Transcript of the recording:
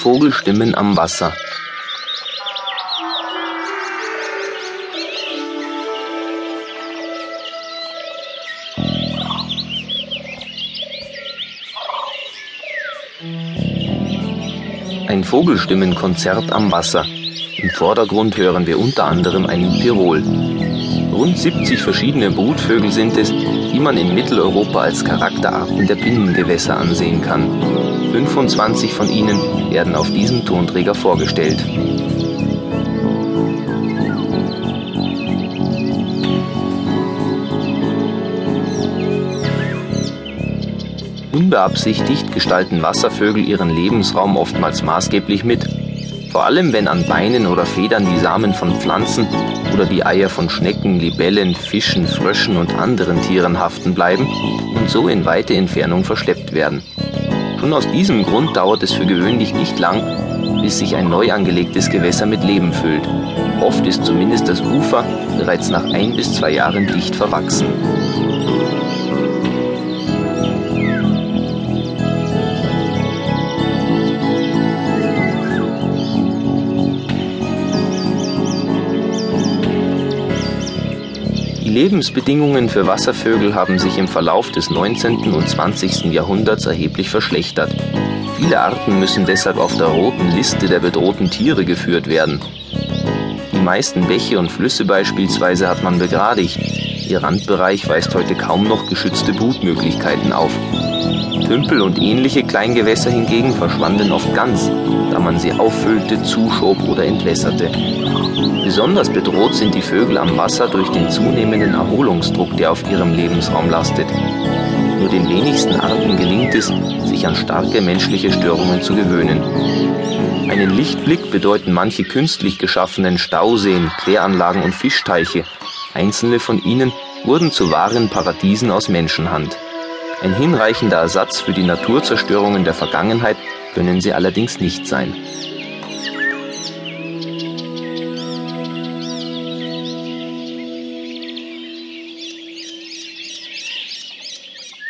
Vogelstimmen am Wasser. Ein Vogelstimmenkonzert am Wasser. Im Vordergrund hören wir unter anderem einen Tirol. Rund 70 verschiedene Brutvögel sind es, die man in Mitteleuropa als Charakterarten der Binnengewässer ansehen kann. 25 von ihnen werden auf diesem Tonträger vorgestellt. Unbeabsichtigt gestalten Wasservögel ihren Lebensraum oftmals maßgeblich mit. Vor allem wenn an Beinen oder Federn die Samen von Pflanzen oder die Eier von Schnecken, Libellen, Fischen, Fröschen und anderen Tieren haften bleiben und so in weite Entfernung verschleppt werden. Schon aus diesem Grund dauert es für gewöhnlich nicht lang, bis sich ein neu angelegtes Gewässer mit Leben füllt. Oft ist zumindest das Ufer bereits nach ein bis zwei Jahren dicht verwachsen. Lebensbedingungen für Wasservögel haben sich im Verlauf des 19. und 20. Jahrhunderts erheblich verschlechtert. Viele Arten müssen deshalb auf der roten Liste der bedrohten Tiere geführt werden. Die meisten Bäche und Flüsse beispielsweise hat man begradigt. Ihr Randbereich weist heute kaum noch geschützte Brutmöglichkeiten auf. Tümpel und ähnliche Kleingewässer hingegen verschwanden oft ganz, da man sie auffüllte, zuschob oder entwässerte. Besonders bedroht sind die Vögel am Wasser durch den zunehmenden Erholungsdruck, der auf ihrem Lebensraum lastet. Nur den wenigsten Arten gelingt es, sich an starke menschliche Störungen zu gewöhnen. Einen Lichtblick bedeuten manche künstlich geschaffenen Stauseen, Kläranlagen und Fischteiche. Einzelne von ihnen wurden zu wahren Paradiesen aus Menschenhand. Ein hinreichender Ersatz für die Naturzerstörungen der Vergangenheit können sie allerdings nicht sein.